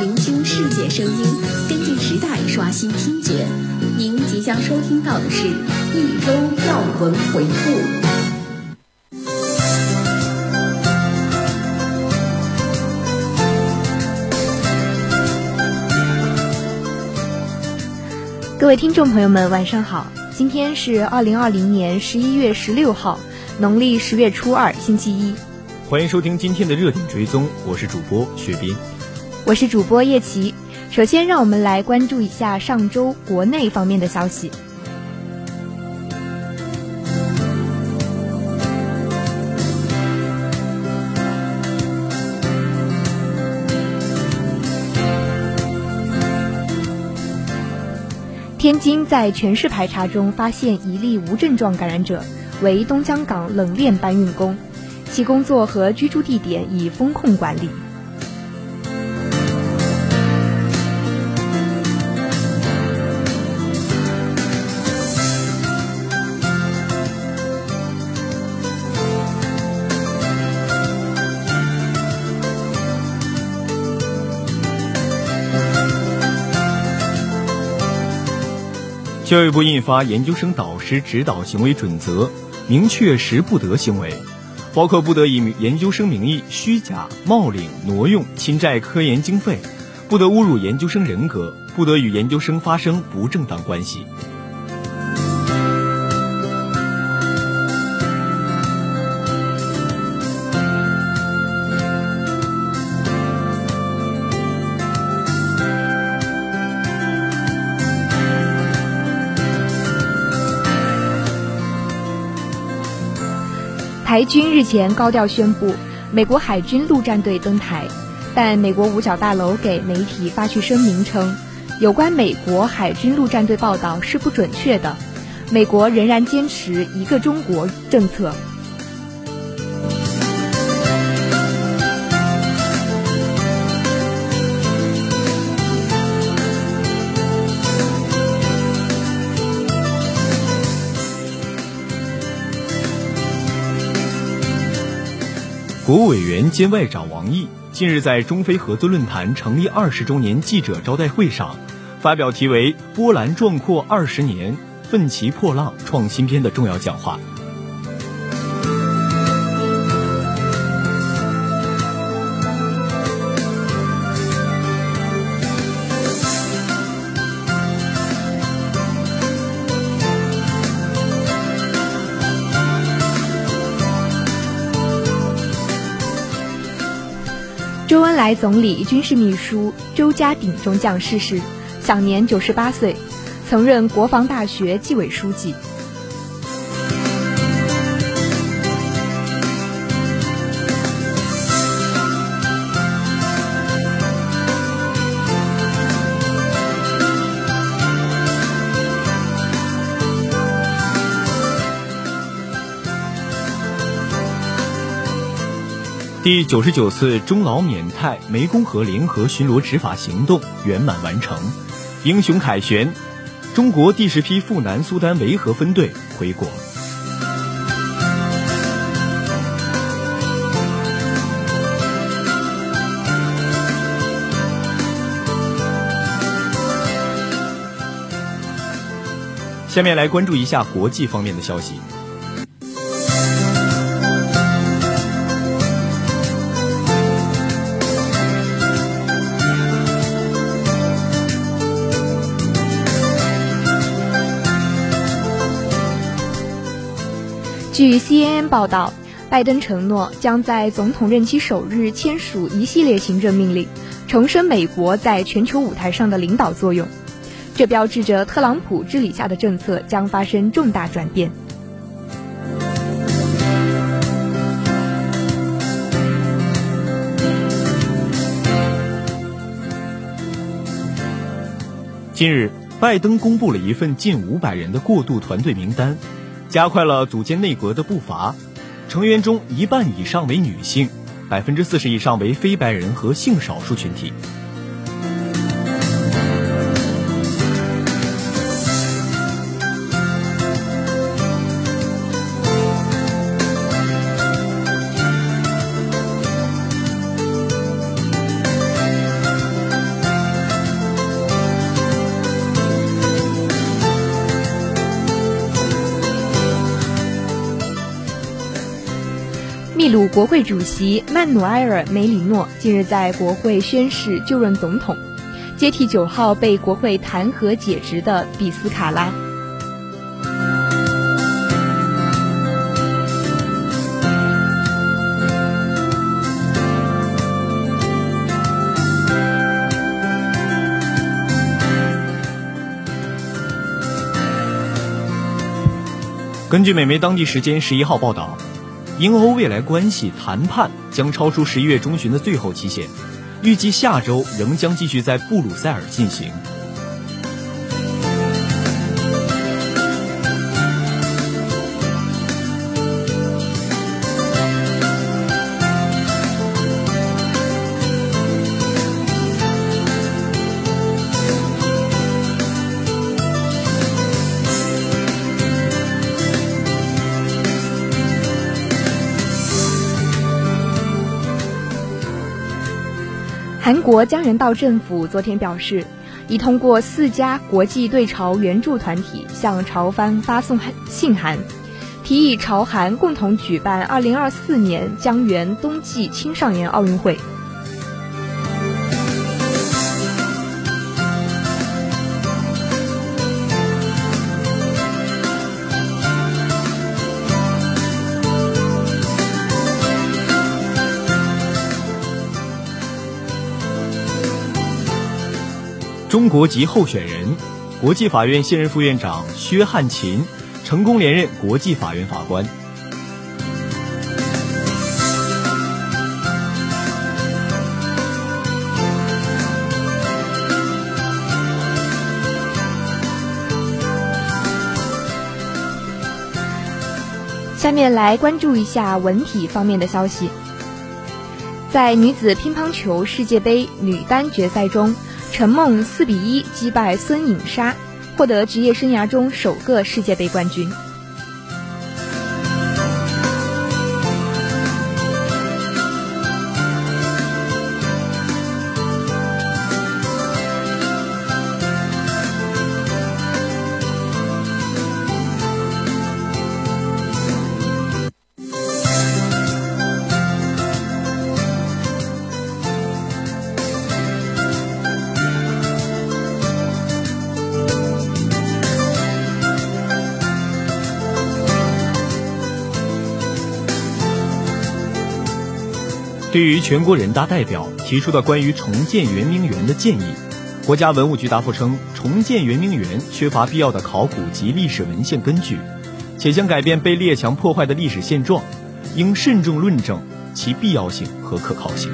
聆听世界声音，跟进时代，刷新听觉。您即将收听到的是一周要闻回顾。各位听众朋友们，晚上好！今天是二零二零年十一月十六号，农历十月初二，星期一。欢迎收听今天的热点追踪，我是主播雪斌，我是主播叶琪。首先，让我们来关注一下上周国内方面的消息。天津在全市排查中发现一例无症状感染者，为东江港冷链搬运工，其工作和居住地点已封控管理。教育部印发研究生导师指导行为准则，明确十不得行为，包括不得以研究生名义虚假冒领、挪用、侵占科研经费，不得侮辱研究生人格，不得与研究生发生不正当关系。台军日前高调宣布美国海军陆战队登台，但美国五角大楼给媒体发去声明称，有关美国海军陆战队报道是不准确的，美国仍然坚持一个中国政策。国务委员兼外长王毅近日在中非合作论坛成立二十周年记者招待会上，发表题为“波澜壮阔二十年，奋起破浪创新篇”的重要讲话。来总理军事秘书周家鼎中将逝世，享年九十八岁，曾任国防大学纪委书记。第九十九次中老缅泰湄公河联合巡逻执法行动圆满完成，英雄凯旋，中国第十批赴南苏丹维和分队回国。下面来关注一下国际方面的消息。据 CNN 报道，拜登承诺将在总统任期首日签署一系列行政命令，重申美国在全球舞台上的领导作用。这标志着特朗普治理下的政策将发生重大转变。近日，拜登公布了一份近五百人的过渡团队名单。加快了组建内阁的步伐，成员中一半以上为女性，百分之四十以上为非白人和性少数群体。国会主席曼努埃尔·梅里诺近日在国会宣誓就任总统，接替九号被国会弹劾解职的比斯卡拉。根据美媒当地时间十一号报道，英欧未来关系谈判将超出十一月中旬的最后期限，预计下周仍将继续在布鲁塞尔进行。韩国江原道政府昨天表示，已通过四家国际对朝援助团体向朝方发送信函，提议朝韩共同举办2024年江原冬季青少年奥运会。中国籍候选人，国际法院现任副院长薛汉琴成功连任国际法院法官。下面来关注一下文体方面的消息。在女子乒乓球世界杯女单决赛中。陈梦四比一击败孙颖莎，获得职业生涯中首个世界杯冠军。对于全国人大代表提出的关于重建圆明园的建议，国家文物局答复称，重建圆明园缺乏必要的考古及历史文献根据，且将改变被列强破坏的历史现状，应慎重论证其必要性和可靠性。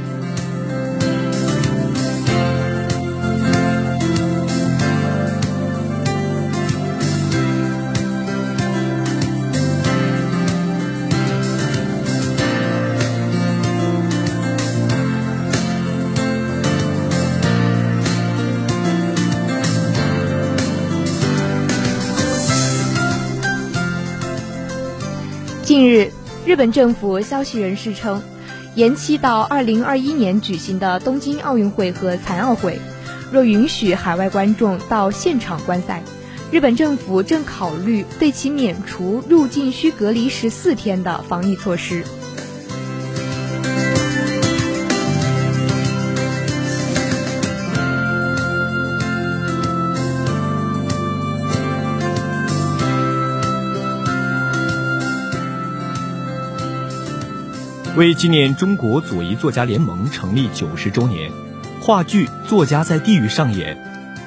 近日，日本政府消息人士称，延期到二零二一年举行的东京奥运会和残奥会，若允许海外观众到现场观赛，日本政府正考虑对其免除入境需隔离十四天的防疫措施。为纪念中国左翼作家联盟成立九十周年，话剧《作家在地狱》上演。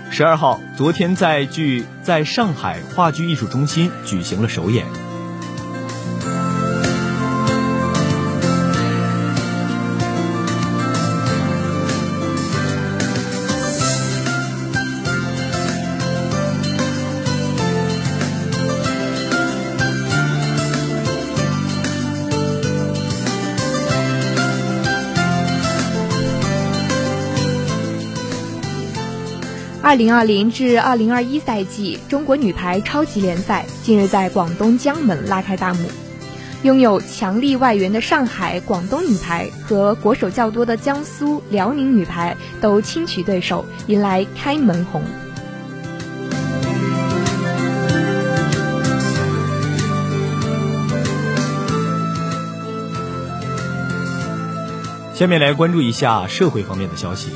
十二号，昨天在剧在上海话剧艺术中心举行了首演。二零二零至二零二一赛季中国女排超级联赛近日在广东江门拉开大幕，拥有强力外援的上海广东女排和国手较多的江苏辽宁女排都轻取对手，迎来开门红。下面来关注一下社会方面的消息。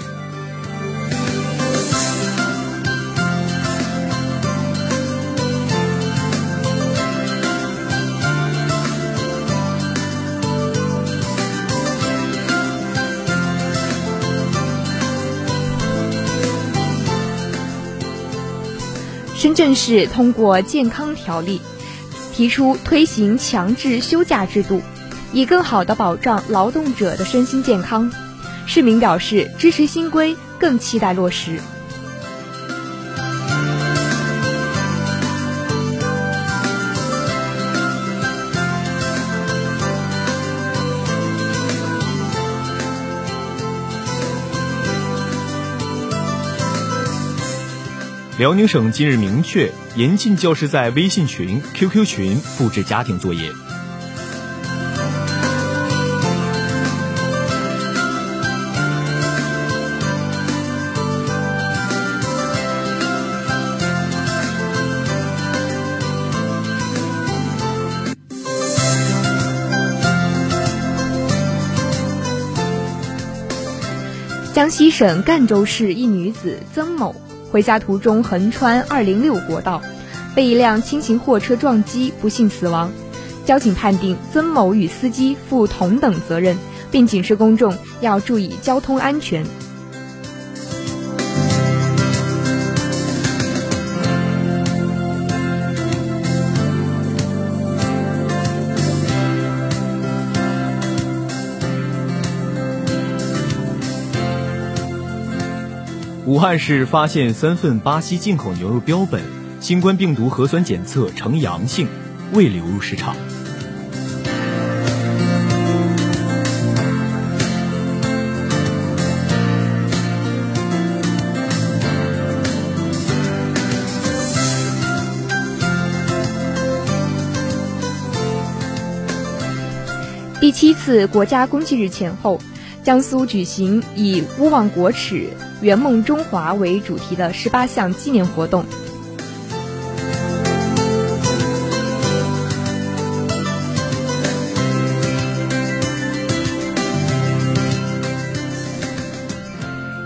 正式通过健康条例，提出推行强制休假制度，以更好地保障劳动者的身心健康。市民表示支持新规，更期待落实。辽宁省近日明确严禁教师在微信群、QQ 群布置家庭作业。江西省赣州市一女子曾某。回家途中横穿二零六国道，被一辆轻型货车撞击，不幸死亡。交警判定曾某与司机负同等责任，并警示公众要注意交通安全。武汉市发现三份巴西进口牛肉标本新冠病毒核酸检测呈阳性，未流入市场。第七次国家公祭日前后。江苏举行以“勿忘国耻，圆梦中华”为主题的十八项纪念活动。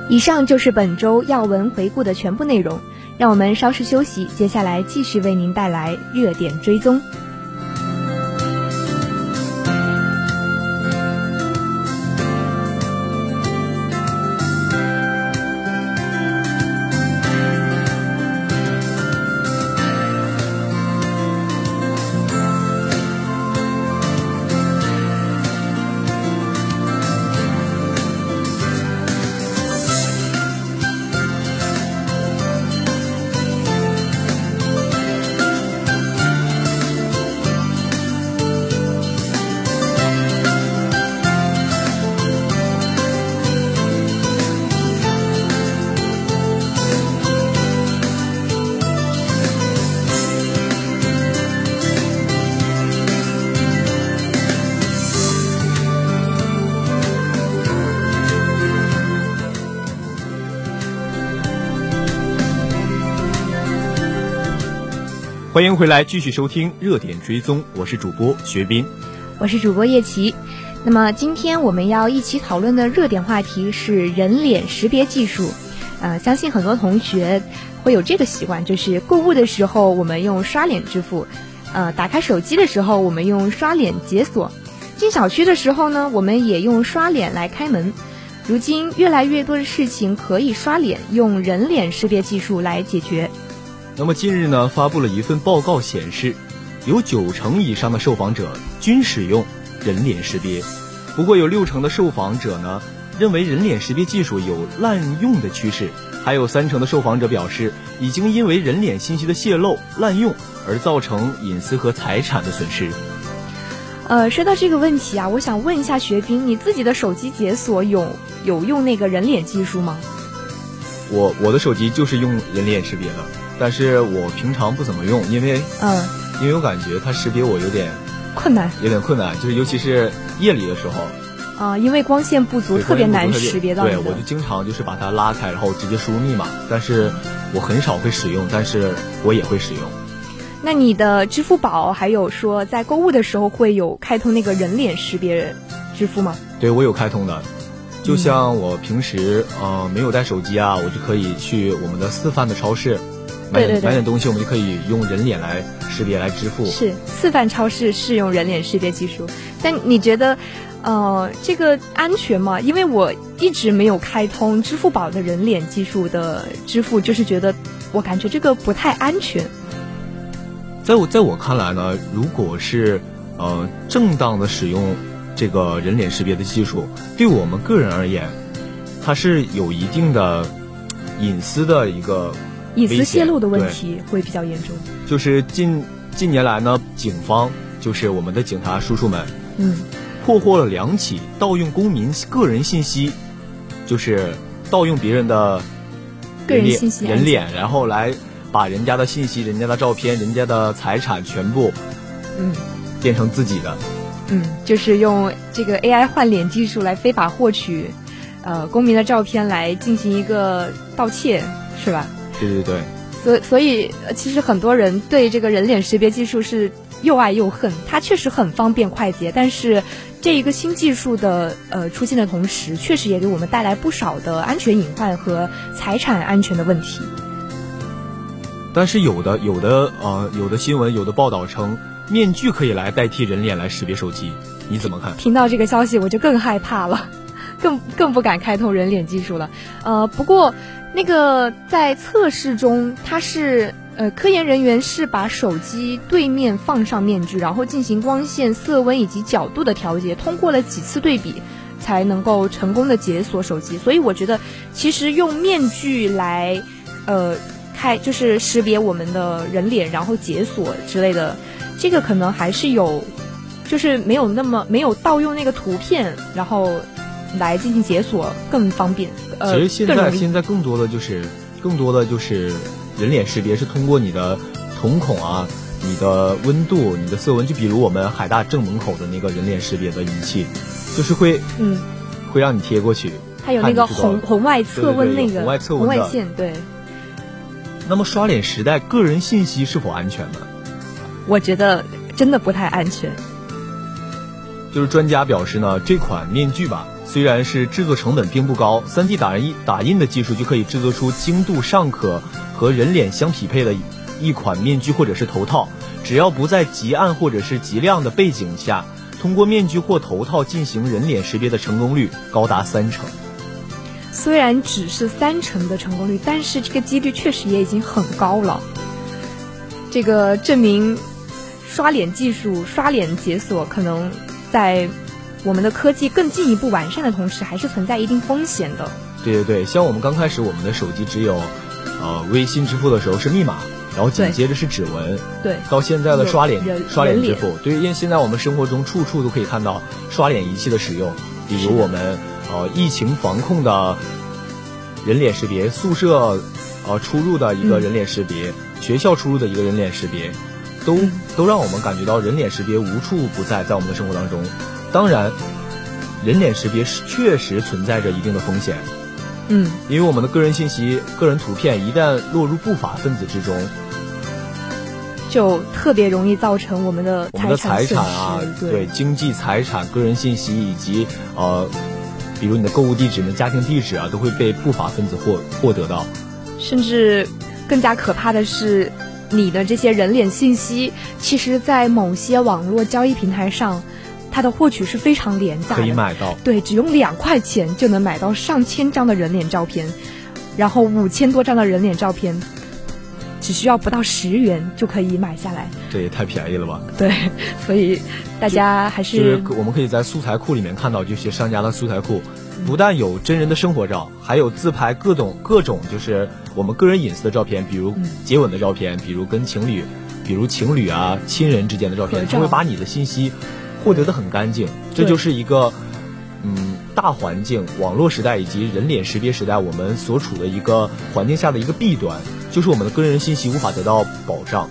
以上就是本周要闻回顾的全部内容，让我们稍事休息，接下来继续为您带来热点追踪。欢迎回来，继续收听热点追踪，我是主播学斌，我是主播叶琪。那么今天我们要一起讨论的热点话题是人脸识别技术。呃，相信很多同学会有这个习惯，就是购物的时候我们用刷脸支付，呃，打开手机的时候我们用刷脸解锁，进小区的时候呢，我们也用刷脸来开门。如今越来越多的事情可以刷脸，用人脸识别技术来解决。那么近日呢，发布了一份报告显示，有九成以上的受访者均使用人脸识别，不过有六成的受访者呢认为人脸识别技术有滥用的趋势，还有三成的受访者表示已经因为人脸信息的泄露、滥用而造成隐私和财产的损失。呃，说到这个问题啊，我想问一下学兵，你自己的手机解锁有有用那个人脸技术吗？我我的手机就是用人脸识别的。但是我平常不怎么用，因为嗯，因为我感觉它识别我有点困难，有点困难，就是尤其是夜里的时候，啊，因为光线不足，特别难识别到。对，我就经常就是把它拉开，然后直接输入密码。但是我很少会使用，但是我也会使用。那你的支付宝还有说在购物的时候会有开通那个人脸识别支付吗？对，我有开通的。就像我平时呃没有带手机啊，我就可以去我们的四范的超市买点买点东西，我们就可以用人脸来识别来支付。是四范超市是用人脸识别技术，但你觉得呃这个安全吗？因为我一直没有开通支付宝的人脸技术的支付，就是觉得我感觉这个不太安全。在我在我看来呢，如果是呃正当的使用。这个人脸识别的技术，对我们个人而言，它是有一定的隐私的一个隐私泄露的问题会比较严重。就是近近年来呢，警方就是我们的警察叔叔们，嗯，破获了两起盗用公民个人信息，就是盗用别人的个人信息人脸，然后来把人家的信息、人家的照片、人家的财产全部，嗯，变成自己的。嗯，就是用这个 AI 换脸技术来非法获取，呃，公民的照片来进行一个盗窃，是吧？对对对。所所以，其实很多人对这个人脸识别技术是又爱又恨。它确实很方便快捷，但是这一个新技术的呃出现的同时，确实也给我们带来不少的安全隐患和财产安全的问题。但是有的有的呃有的新闻有的报道称。面具可以来代替人脸来识别手机，你怎么看？听到这个消息我就更害怕了，更更不敢开通人脸技术了。呃，不过那个在测试中，它是呃科研人员是把手机对面放上面具，然后进行光线、色温以及角度的调节，通过了几次对比，才能够成功的解锁手机。所以我觉得，其实用面具来呃开就是识别我们的人脸，然后解锁之类的。这个可能还是有，就是没有那么没有盗用那个图片，然后来进行解锁更方便。呃，其实现在现在更多的就是更多的就是人脸识别是通过你的瞳孔啊、你的温度、你的色温，就比如我们海大正门口的那个人脸识别的仪器，就是会嗯会让你贴过去，它有那个红红外测温那个红外测温红外线对。那么刷脸时代个人信息是否安全呢？我觉得真的不太安全。就是专家表示呢，这款面具吧，虽然是制作成本并不高，3D 打印打印的技术就可以制作出精度尚可和人脸相匹配的一款面具或者是头套，只要不在极暗或者是极亮的背景下，通过面具或头套进行人脸识别的成功率高达三成。虽然只是三成的成功率，但是这个几率确实也已经很高了。这个证明。刷脸技术、刷脸解锁可能在我们的科技更进一步完善的同时，还是存在一定风险的。对对对，像我们刚开始我们的手机只有呃微信支付的时候是密码，然后紧接着是指纹，对，到现在的刷脸刷脸支付，对，因为现在我们生活中处处都可以看到刷脸仪器的使用，比如我们呃疫情防控的人脸识别，宿舍呃出入的一个人脸识别，学校出入的一个人脸识别。都都让我们感觉到人脸识别无处不在，在我们的生活当中。当然，人脸识别是确实存在着一定的风险。嗯，因为我们的个人信息、个人图片一旦落入不法分子之中，就特别容易造成我们的我们的财产啊，对经济财产、个人信息以及呃，比如你的购物地址、你的家庭地址啊，都会被不法分子获获得到。甚至更加可怕的是。你的这些人脸信息，其实，在某些网络交易平台上，它的获取是非常廉价的。可以买到。对，只用两块钱就能买到上千张的人脸照片，然后五千多张的人脸照片，只需要不到十元就可以买下来。这也太便宜了吧？对，所以大家还是我们可以在素材库里面看到这些商家的素材库。不但有真人的生活照，还有自拍各种各种，就是我们个人隐私的照片，比如接吻的照片，比如跟情侣，比如情侣啊亲人之间的照片，他会把你的信息获得的很干净。这就是一个嗯大环境网络时代以及人脸识别时代我们所处的一个环境下的一个弊端，就是我们的个人信息无法得到保障。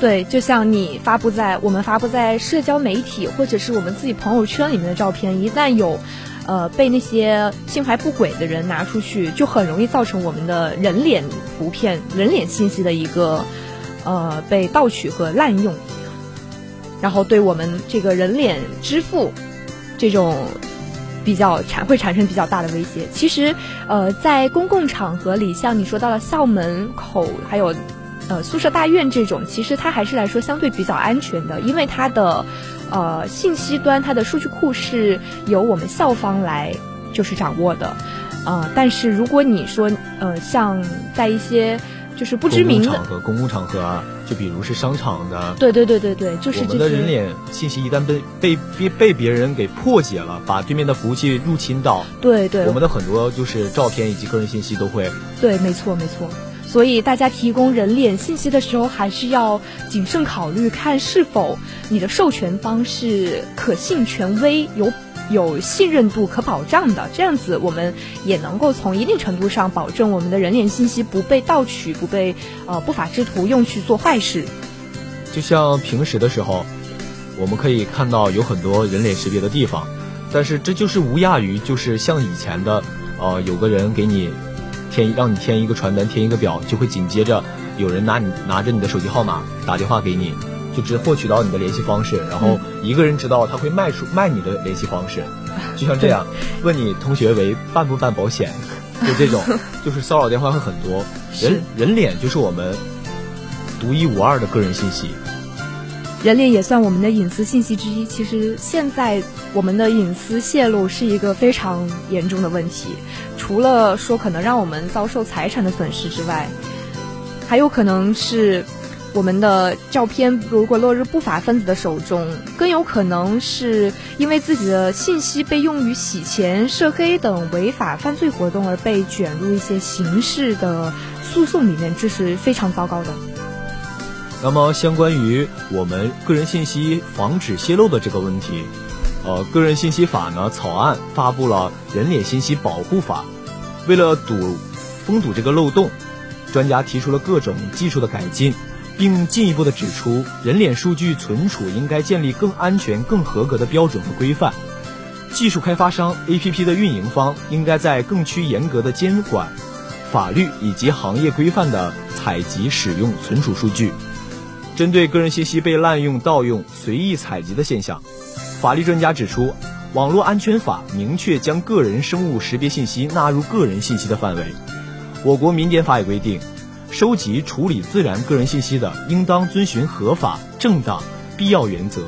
对，就像你发布在我们发布在社交媒体或者是我们自己朋友圈里面的照片，一旦有。呃，被那些心怀不轨的人拿出去，就很容易造成我们的人脸图片、人脸信息的一个呃被盗取和滥用，然后对我们这个人脸支付这种比较产会产生比较大的威胁。其实，呃，在公共场合里，像你说到了校门口，还有呃宿舍大院这种，其实它还是来说相对比较安全的，因为它的呃信息端、它的数据库是由我们校方来就是掌握的。呃，但是如果你说呃像在一些就是不知名的场合、公共场合啊，就比如是商场的，对对对对对，就是我们的人脸信息一旦被被被被别人给破解了，把对面的服务器入侵到，对对，我们的很多就是照片以及个人信息都会，对，没错没错。所以大家提供人脸信息的时候，还是要谨慎考虑，看是否你的授权方是可信、权威、有。有信任度可保障的，这样子我们也能够从一定程度上保证我们的人脸信息不被盗取，不被呃不法之徒用去做坏事。就像平时的时候，我们可以看到有很多人脸识别的地方，但是这就是无亚于就是像以前的，呃，有个人给你填让你填一个传单，填一个表，就会紧接着有人拿你拿着你的手机号码打电话给你。就只获取到你的联系方式，然后一个人知道他会卖出卖你的联系方式，就像这样，问你同学为办不办保险，就这种，就是骚扰电话会很多。人人脸就是我们独一无二的个人信息，人脸也算我们的隐私信息之一。其实现在我们的隐私泄露是一个非常严重的问题，除了说可能让我们遭受财产的损失之外，还有可能是。我们的照片如果落入不法分子的手中，更有可能是因为自己的信息被用于洗钱、涉黑等违法犯罪活动而被卷入一些刑事的诉讼里面，这是非常糟糕的。那么，相关于我们个人信息防止泄露的这个问题，呃，个人信息法呢草案发布了人脸信息保护法，为了堵封堵这个漏洞，专家提出了各种技术的改进。并进一步的指出，人脸数据存储应该建立更安全、更合格的标准和规范。技术开发商、APP 的运营方应该在更趋严格的监管、法律以及行业规范的采集、使用、存储数据。针对个人信息被滥用、盗用、随意采集的现象，法律专家指出，《网络安全法》明确将个人生物识别信息纳入个人信息的范围。我国民典法也规定。收集处理自然个人信息的，应当遵循合法、正当、必要原则，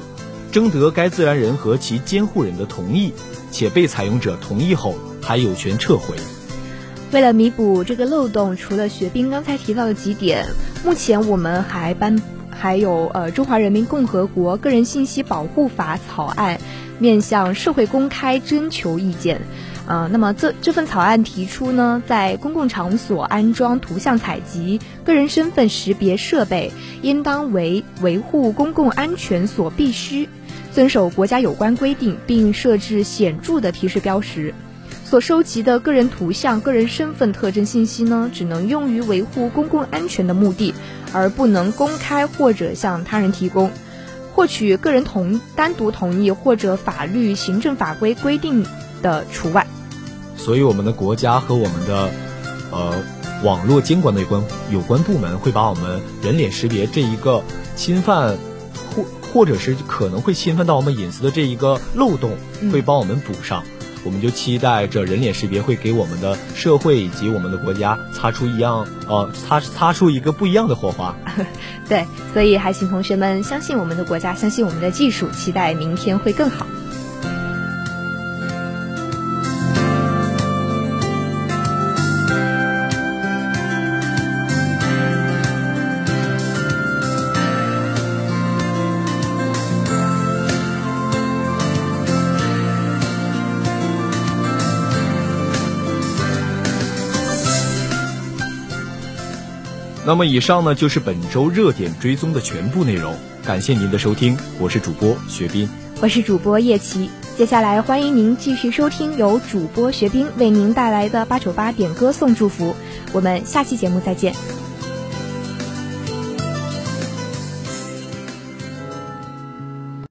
征得该自然人和其监护人的同意，且被采用者同意后，还有权撤回。为了弥补这个漏洞，除了学兵刚才提到的几点，目前我们还颁还有呃《中华人民共和国个人信息保护法》草案，面向社会公开征求意见。呃，那么这这份草案提出呢，在公共场所安装图像采集、个人身份识别设备，应当为维护公共安全所必须，遵守国家有关规定，并设置显著的提示标识。所收集的个人图像、个人身份特征信息呢，只能用于维护公共安全的目的，而不能公开或者向他人提供。获取个人同单独同意或者法律、行政法规规定的除外。所以，我们的国家和我们的，呃，网络监管的有关有关部门会把我们人脸识别这一个侵犯，或或者是可能会侵犯到我们隐私的这一个漏洞，会帮我们补上。我们就期待着人脸识别会给我们的社会以及我们的国家擦出一样，呃，擦擦出一个不一样的火花。对，所以还请同学们相信我们的国家，相信我们的技术，期待明天会更好。那么以上呢就是本周热点追踪的全部内容，感谢您的收听，我是主播学斌，我是主播叶琪，接下来欢迎您继续收听由主播学斌为您带来的八九八点歌送祝福，我们下期节目再见。